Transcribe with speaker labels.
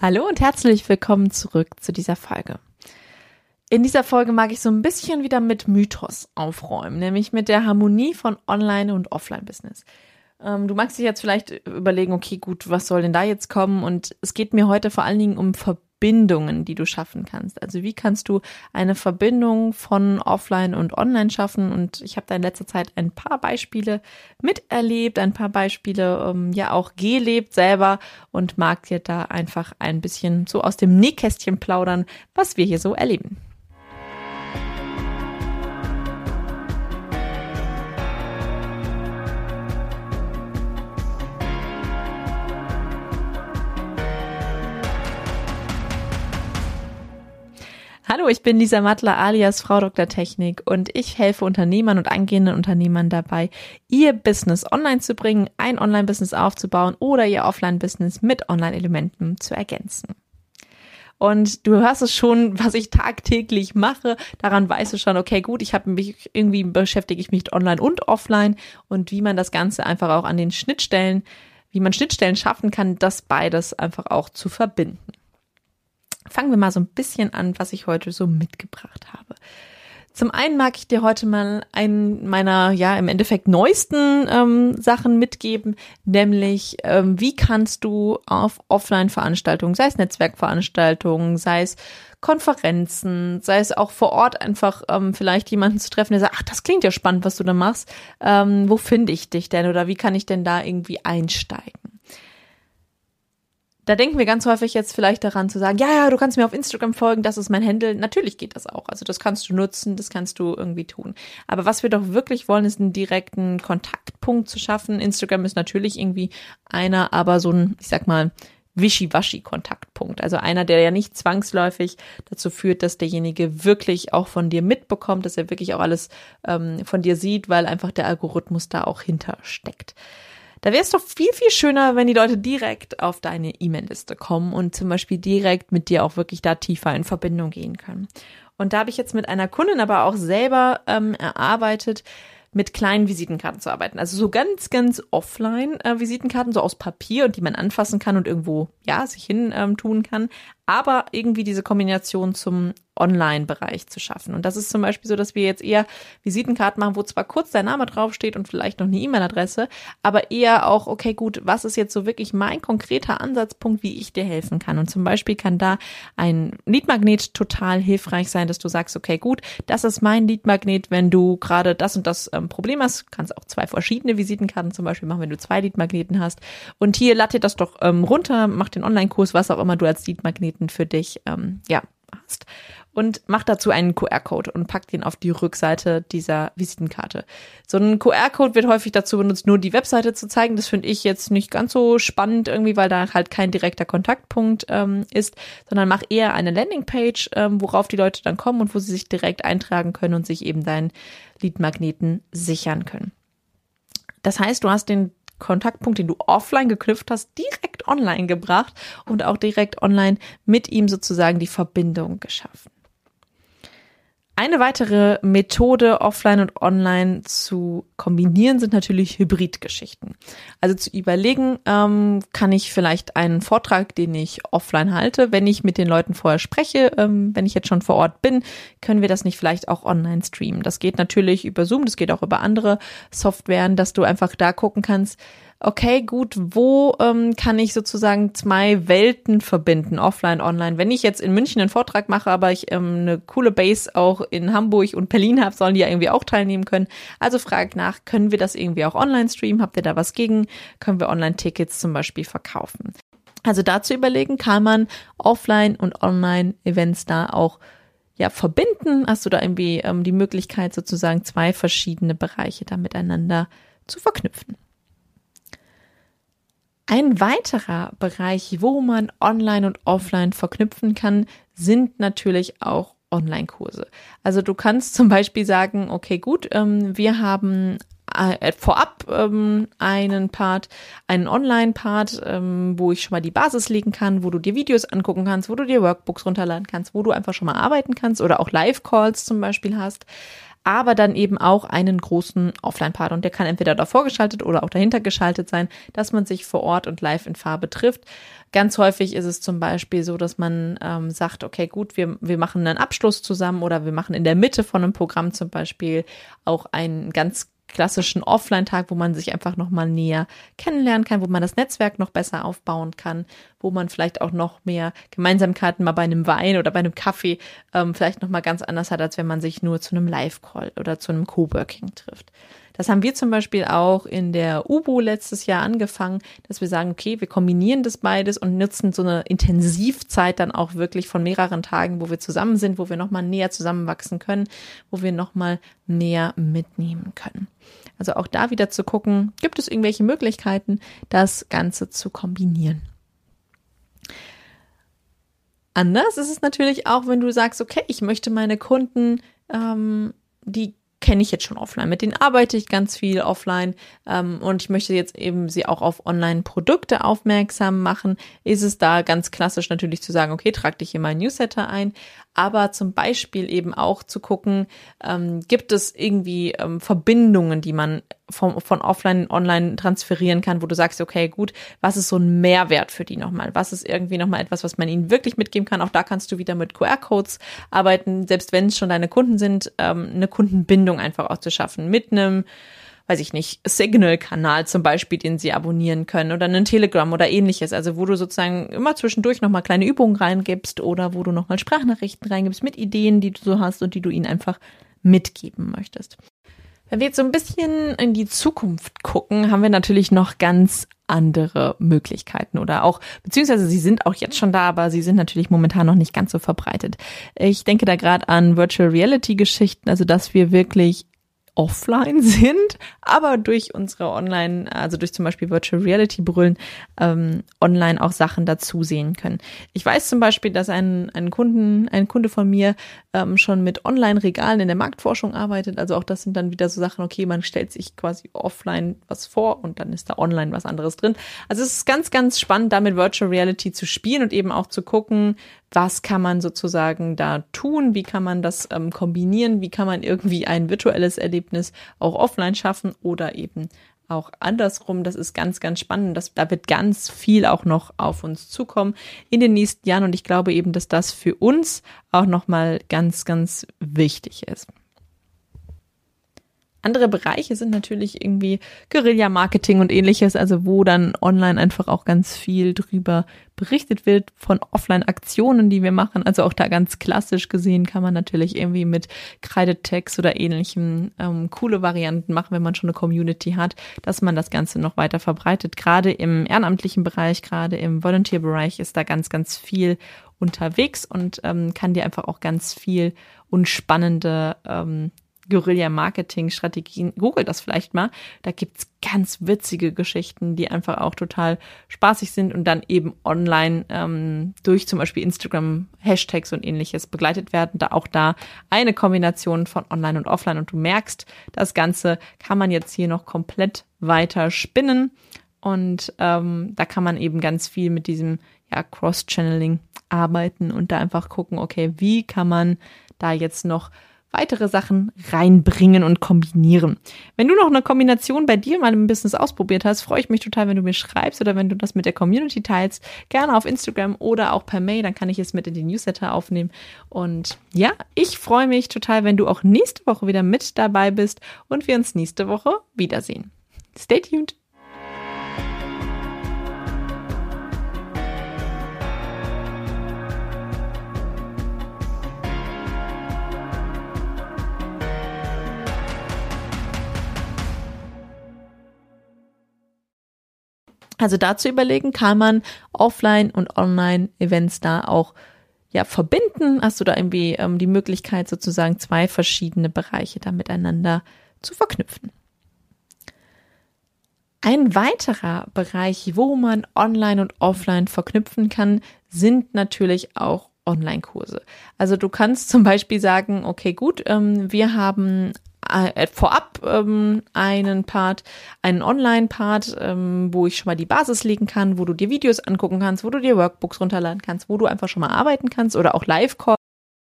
Speaker 1: Hallo und herzlich willkommen zurück zu dieser Folge. In dieser Folge mag ich so ein bisschen wieder mit Mythos aufräumen, nämlich mit der Harmonie von Online- und Offline-Business. Ähm, du magst dich jetzt vielleicht überlegen, okay, gut, was soll denn da jetzt kommen? Und es geht mir heute vor allen Dingen um Verbindung Verbindungen, die du schaffen kannst. Also wie kannst du eine Verbindung von Offline und Online schaffen? Und ich habe da in letzter Zeit ein paar Beispiele miterlebt, ein paar Beispiele ähm, ja auch gelebt selber und mag dir da einfach ein bisschen so aus dem Nähkästchen plaudern, was wir hier so erleben. Hallo, ich bin Lisa Mattler alias Frau Dr. Technik und ich helfe Unternehmern und angehenden Unternehmern dabei, ihr Business online zu bringen, ein Online-Business aufzubauen oder ihr Offline-Business mit Online-Elementen zu ergänzen. Und du hörst es schon, was ich tagtäglich mache. Daran weißt du schon, okay, gut, ich habe mich irgendwie beschäftige ich mich online und offline und wie man das Ganze einfach auch an den Schnittstellen, wie man Schnittstellen schaffen kann, das beides einfach auch zu verbinden. Fangen wir mal so ein bisschen an, was ich heute so mitgebracht habe. Zum einen mag ich dir heute mal einen meiner, ja, im Endeffekt neuesten ähm, Sachen mitgeben, nämlich ähm, wie kannst du auf Offline-Veranstaltungen, sei es Netzwerkveranstaltungen, sei es Konferenzen, sei es auch vor Ort einfach ähm, vielleicht jemanden zu treffen, der sagt, ach, das klingt ja spannend, was du da machst. Ähm, wo finde ich dich denn oder wie kann ich denn da irgendwie einsteigen? Da denken wir ganz häufig jetzt vielleicht daran zu sagen, ja, ja, du kannst mir auf Instagram folgen, das ist mein Handle. Natürlich geht das auch. Also das kannst du nutzen, das kannst du irgendwie tun. Aber was wir doch wirklich wollen, ist einen direkten Kontaktpunkt zu schaffen. Instagram ist natürlich irgendwie einer, aber so ein, ich sag mal, Wischiwaschi-Kontaktpunkt. Also einer, der ja nicht zwangsläufig dazu führt, dass derjenige wirklich auch von dir mitbekommt, dass er wirklich auch alles ähm, von dir sieht, weil einfach der Algorithmus da auch hintersteckt. Da wäre es doch viel, viel schöner, wenn die Leute direkt auf deine E-Mail-Liste kommen und zum Beispiel direkt mit dir auch wirklich da tiefer in Verbindung gehen können. Und da habe ich jetzt mit einer Kundin aber auch selber ähm, erarbeitet, mit kleinen Visitenkarten zu arbeiten. Also so ganz, ganz offline äh, Visitenkarten, so aus Papier und die man anfassen kann und irgendwo, ja, sich hin ähm, tun kann. Aber irgendwie diese Kombination zum Online-Bereich zu schaffen. Und das ist zum Beispiel so, dass wir jetzt eher Visitenkarten machen, wo zwar kurz dein Name draufsteht und vielleicht noch eine E-Mail-Adresse, aber eher auch, okay, gut, was ist jetzt so wirklich mein konkreter Ansatzpunkt, wie ich dir helfen kann? Und zum Beispiel kann da ein Leadmagnet total hilfreich sein, dass du sagst, okay, gut, das ist mein Leadmagnet, wenn du gerade das und das ähm, Problem hast, kannst auch zwei verschiedene Visitenkarten zum Beispiel machen, wenn du zwei Leadmagneten hast. Und hier dir das doch ähm, runter, mach den Online-Kurs, was auch immer du als Leadmagneten für dich, ähm, ja, hast und macht dazu einen QR-Code und packt ihn auf die Rückseite dieser Visitenkarte. So ein QR-Code wird häufig dazu benutzt, nur die Webseite zu zeigen. Das finde ich jetzt nicht ganz so spannend irgendwie, weil da halt kein direkter Kontaktpunkt ähm, ist, sondern mach eher eine Landingpage, ähm, worauf die Leute dann kommen und wo sie sich direkt eintragen können und sich eben deinen Leadmagneten sichern können. Das heißt, du hast den Kontaktpunkt, den du offline geknüpft hast, direkt online gebracht und auch direkt online mit ihm sozusagen die Verbindung geschaffen. Eine weitere Methode, offline und online zu kombinieren, sind natürlich Hybridgeschichten. Also zu überlegen, ähm, kann ich vielleicht einen Vortrag, den ich offline halte, wenn ich mit den Leuten vorher spreche, ähm, wenn ich jetzt schon vor Ort bin, können wir das nicht vielleicht auch online streamen. Das geht natürlich über Zoom, das geht auch über andere Softwaren, dass du einfach da gucken kannst, okay, gut, wo ähm, kann ich sozusagen zwei Welten verbinden, offline, online? Wenn ich jetzt in München einen Vortrag mache, aber ich ähm, eine coole Base auch in Hamburg und Berlin habe, sollen die ja irgendwie auch teilnehmen können. Also frage nach, können wir das irgendwie auch online streamen? Habt ihr da was gegen? Können wir Online-Tickets zum Beispiel verkaufen? Also dazu überlegen, kann man Offline- und Online-Events da auch ja, verbinden? Hast du da irgendwie ähm, die Möglichkeit, sozusagen zwei verschiedene Bereiche da miteinander zu verknüpfen? Ein weiterer Bereich, wo man online und offline verknüpfen kann, sind natürlich auch Online-Kurse. Also du kannst zum Beispiel sagen, okay, gut, ähm, wir haben äh, vorab ähm, einen Part, einen Online-Part, ähm, wo ich schon mal die Basis legen kann, wo du dir Videos angucken kannst, wo du dir Workbooks runterladen kannst, wo du einfach schon mal arbeiten kannst oder auch Live-Calls zum Beispiel hast. Aber dann eben auch einen großen Offline-Part. Und der kann entweder davor geschaltet oder auch dahinter geschaltet sein, dass man sich vor Ort und live in Farbe trifft. Ganz häufig ist es zum Beispiel so, dass man ähm, sagt, okay, gut, wir, wir machen einen Abschluss zusammen oder wir machen in der Mitte von einem Programm zum Beispiel auch einen ganz klassischen Offline-Tag, wo man sich einfach nochmal näher kennenlernen kann, wo man das Netzwerk noch besser aufbauen kann, wo man vielleicht auch noch mehr Gemeinsamkeiten mal bei einem Wein oder bei einem Kaffee ähm, vielleicht nochmal ganz anders hat, als wenn man sich nur zu einem Live-Call oder zu einem Coworking trifft. Das haben wir zum Beispiel auch in der UBO letztes Jahr angefangen, dass wir sagen, okay, wir kombinieren das beides und nutzen so eine Intensivzeit dann auch wirklich von mehreren Tagen, wo wir zusammen sind, wo wir nochmal näher zusammenwachsen können, wo wir nochmal näher mitnehmen können. Also auch da wieder zu gucken, gibt es irgendwelche Möglichkeiten, das Ganze zu kombinieren. Anders ist es natürlich auch, wenn du sagst, okay, ich möchte meine Kunden, ähm, die kenne ich jetzt schon offline. Mit denen arbeite ich ganz viel offline ähm, und ich möchte jetzt eben sie auch auf Online-Produkte aufmerksam machen. Ist es da ganz klassisch natürlich zu sagen, okay, trag dich in mein Newsletter ein, aber zum Beispiel eben auch zu gucken, ähm, gibt es irgendwie ähm, Verbindungen, die man vom, von offline in online transferieren kann, wo du sagst, okay, gut, was ist so ein Mehrwert für die nochmal? Was ist irgendwie nochmal etwas, was man ihnen wirklich mitgeben kann? Auch da kannst du wieder mit QR-Codes arbeiten, selbst wenn es schon deine Kunden sind, ähm, eine Kundenbindung einfach auch zu schaffen mit einem weiß ich nicht, Signal-Kanal zum Beispiel, den sie abonnieren können oder einen Telegram oder ähnliches. Also wo du sozusagen immer zwischendurch nochmal kleine Übungen reingibst oder wo du nochmal Sprachnachrichten reingibst mit Ideen, die du so hast und die du ihnen einfach mitgeben möchtest. Wenn wir jetzt so ein bisschen in die Zukunft gucken, haben wir natürlich noch ganz andere Möglichkeiten oder auch, beziehungsweise sie sind auch jetzt schon da, aber sie sind natürlich momentan noch nicht ganz so verbreitet. Ich denke da gerade an Virtual Reality Geschichten, also dass wir wirklich offline sind, aber durch unsere Online, also durch zum Beispiel Virtual Reality Brillen, ähm, online auch Sachen dazu sehen können. Ich weiß zum Beispiel, dass ein, ein Kunden, ein Kunde von mir ähm, schon mit Online-Regalen in der Marktforschung arbeitet. Also auch das sind dann wieder so Sachen, okay, man stellt sich quasi offline was vor und dann ist da online was anderes drin. Also es ist ganz, ganz spannend, da mit Virtual Reality zu spielen und eben auch zu gucken, was kann man sozusagen da tun, wie kann man das ähm, kombinieren, wie kann man irgendwie ein virtuelles Erlebnis auch offline schaffen oder eben auch andersrum. Das ist ganz, ganz spannend. Das, da wird ganz viel auch noch auf uns zukommen in den nächsten Jahren und ich glaube eben, dass das für uns auch nochmal ganz, ganz wichtig ist. Andere Bereiche sind natürlich irgendwie Guerilla-Marketing und ähnliches, also wo dann online einfach auch ganz viel drüber berichtet wird von Offline-Aktionen, die wir machen. Also auch da ganz klassisch gesehen kann man natürlich irgendwie mit Kreidetext oder ähnlichem ähm, coole Varianten machen, wenn man schon eine Community hat, dass man das Ganze noch weiter verbreitet. Gerade im ehrenamtlichen Bereich, gerade im Volunteer-Bereich ist da ganz, ganz viel unterwegs und ähm, kann dir einfach auch ganz viel und spannende ähm, Guerilla-Marketing-Strategien. Google das vielleicht mal. Da gibt's ganz witzige Geschichten, die einfach auch total spaßig sind und dann eben online ähm, durch zum Beispiel Instagram, Hashtags und ähnliches begleitet werden. Da auch da eine Kombination von online und offline. Und du merkst, das Ganze kann man jetzt hier noch komplett weiter spinnen. Und ähm, da kann man eben ganz viel mit diesem ja, Cross-Channeling arbeiten und da einfach gucken, okay, wie kann man da jetzt noch weitere Sachen reinbringen und kombinieren. Wenn du noch eine Kombination bei dir mal im Business ausprobiert hast, freue ich mich total, wenn du mir schreibst oder wenn du das mit der Community teilst. Gerne auf Instagram oder auch per Mail, dann kann ich es mit in die Newsletter aufnehmen. Und ja, ich freue mich total, wenn du auch nächste Woche wieder mit dabei bist und wir uns nächste Woche wiedersehen. Stay tuned! Also dazu überlegen, kann man Offline- und Online-Events da auch ja, verbinden? Hast du da irgendwie ähm, die Möglichkeit, sozusagen zwei verschiedene Bereiche da miteinander zu verknüpfen? Ein weiterer Bereich, wo man online und offline verknüpfen kann, sind natürlich auch Online-Kurse. Also du kannst zum Beispiel sagen, okay, gut, ähm, wir haben äh, vorab ähm, einen Part, einen Online-Part, ähm, wo ich schon mal die Basis legen kann, wo du dir Videos angucken kannst, wo du dir Workbooks runterladen kannst, wo du einfach schon mal arbeiten kannst oder auch Live-Calls